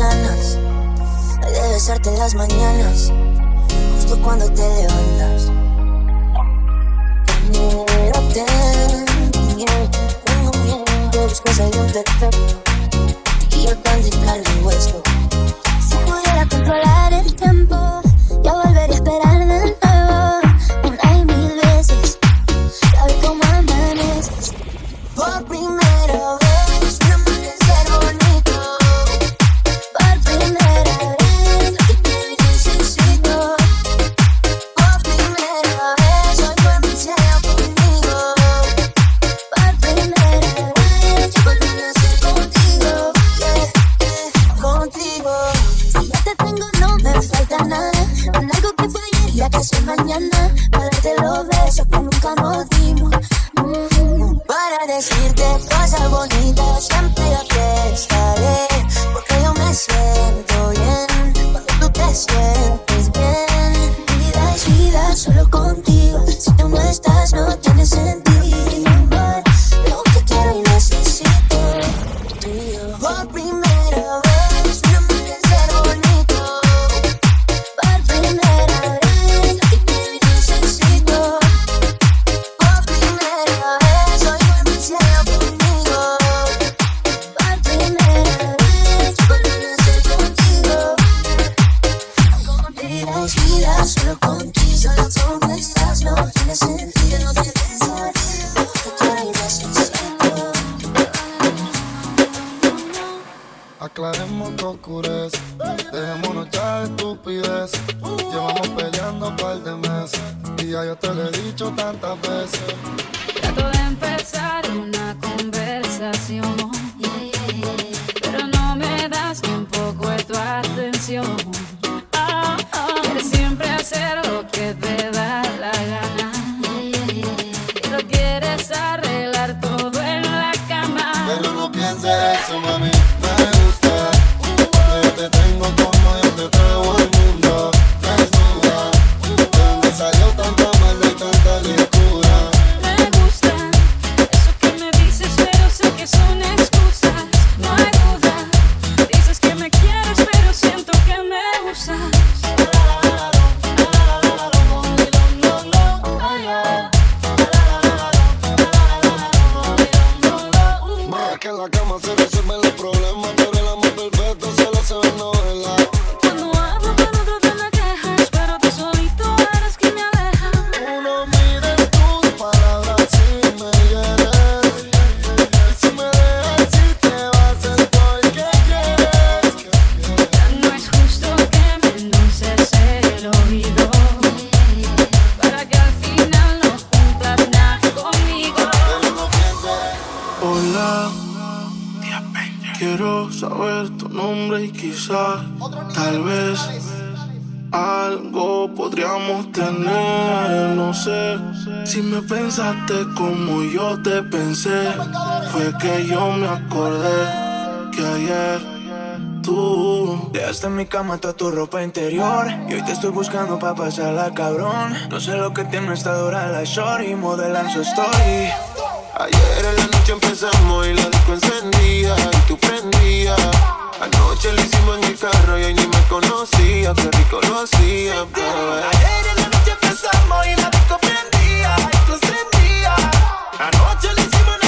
ganas de besarte en las mañanas, justo cuando te levantas. Mírate, tengo miedo que buscas algún defecto y yo tan el hueso. Si pudiera controlar el tiempo. Llevamos peleando un par de meses. Y ya yo te lo he dicho tantas veces. que en la cama se resuelven los problemas, pero el amor perfecto solo se ve en novela. Cuando hablo con otro te me quejas, pero tú solito eres quien me aleja. Tú no mires tus palabras si me hieres. Y si me dejas, si te vas, estoy que quieres. Ya no es justo que me endulces el oído. Para que al final no cumplas nada conmigo. Hola Quiero saber tu nombre y quizás, tal vez, algo podríamos tener. No sé si me pensaste como yo te pensé. Fue que yo me acordé que ayer tú. Dejaste en mi cama toda tu ropa interior. Y hoy te estoy buscando pa' pasarla, cabrón. No sé lo que tiene esta dura la short y modelan su story. Ayer en la noche empezamos y la disco encendía y tú prendías. Anoche lo hicimos en el carro y ahí ni me conocía, qué rico lo. Ayer en la noche empezamos y la disco prendía y tú encendías. Anoche lo hicimos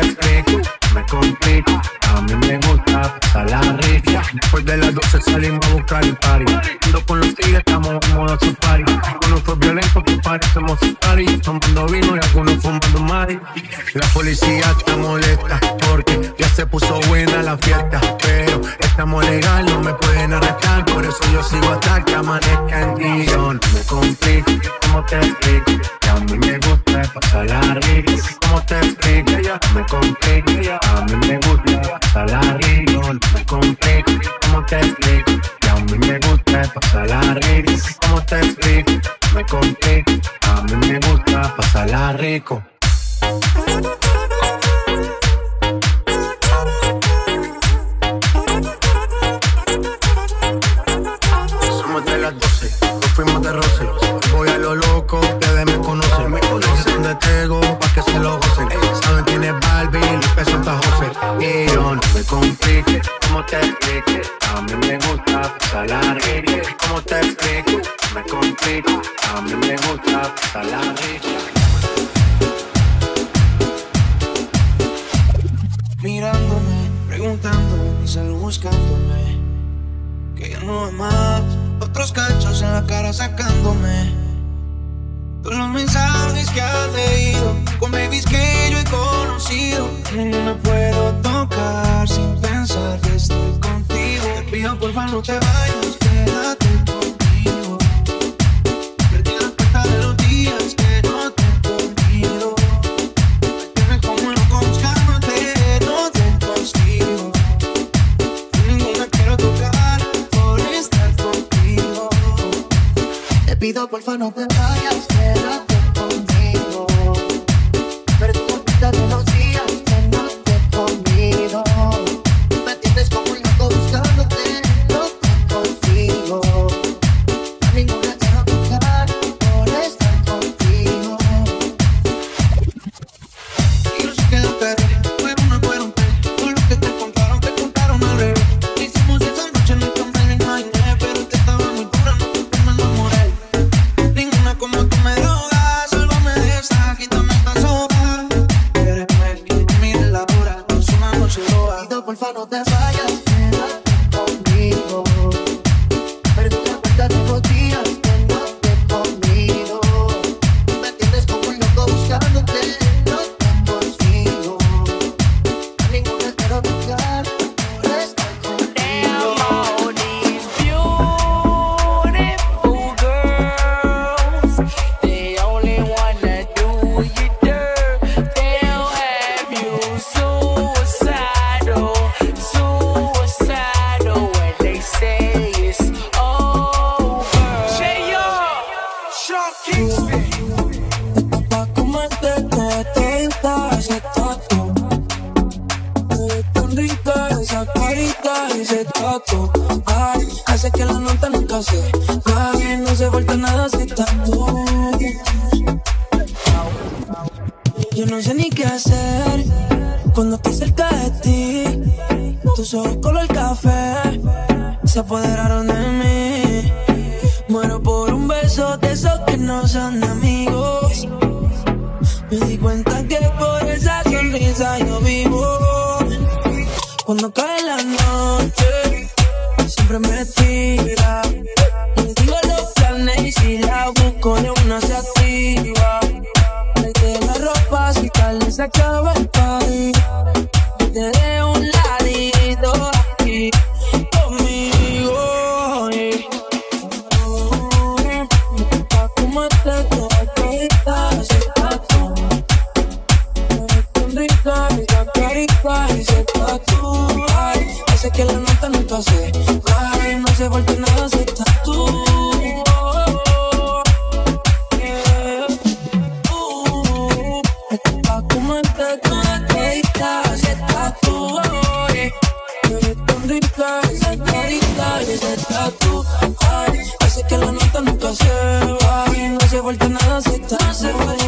me explico, me complico. A mí me gusta pasar la rica. Después de las 12 salimos a buscar el party. Ando con los tigres, estamos en modo su party. Algunos fue violento, que parecemos su party. Tomando vino y algunos fumando mari. La policía está molesta porque ya se puso buena la fiesta. Pero estamos legal, no me pueden arrestar. Por eso yo sigo hasta que amanezca en ti. Yo no me complico, como te explico. Que a mí me gusta pasar la rica. Como te explico. Me complico, a mí me gusta pasarla rico. Me complico, ¿cómo te explico? Que a mí me gusta pasarla rico. ¿Cómo te explico? Me complico, a mí me gusta pasarla rico. Somos de las 12, nos fuimos de roce. Voy a lo loco, ustedes me conocen. Me conocen donde tengo, pa' que se lo gocen. Saben quién es Barbie, peso está José. Y yo no me complique, ¿cómo te explique? A mí me gusta la rica. ¿Cómo te explico? Me complico, a mí me gusta rica. mirándome, preguntándome, solo buscándome. Que ya no hay más, otros cachos en la cara sacándome. Todos los mensajes que has leído, con babies que yo he conocido. Ninguna puedo tocar sin pensar que estoy contigo. Te pido porfa no te vayas, Te pido porfa no te vayas, ese tatu. Ay, hace que la nota nunca se baje, no se falta nada si estás tú. Yo no sé ni qué hacer cuando estoy cerca de ti. Tus ojos color café se apoderaron de mí. Muero por un beso de esos que no son amigos. Me di cuenta que por esa sonrisa yo vivo. Siempre me tira. Digo los planes y si la busco de una se activa. Tráete la ropa si tal se acaba esa carita y ese tatu. Ay, hace que la nota nunca se baje, no se falta nada si estás No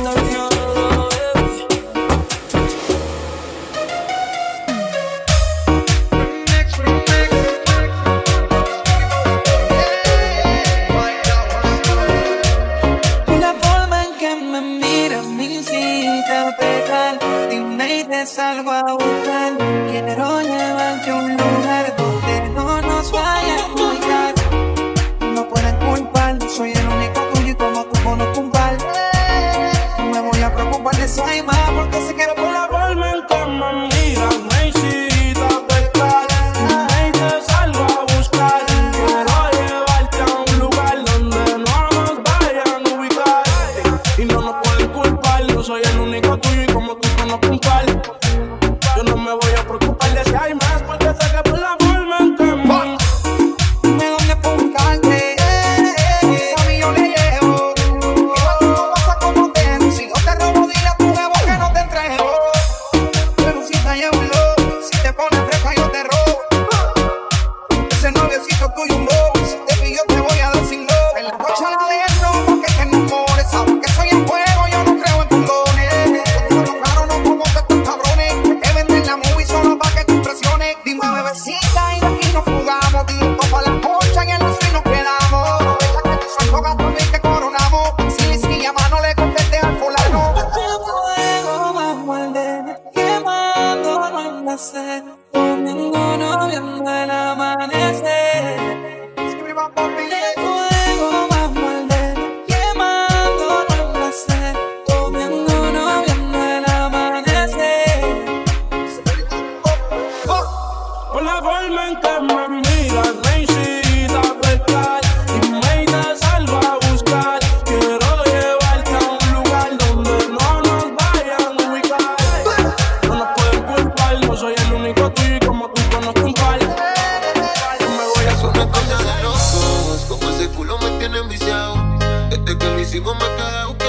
Desde que lo hicimos me quedé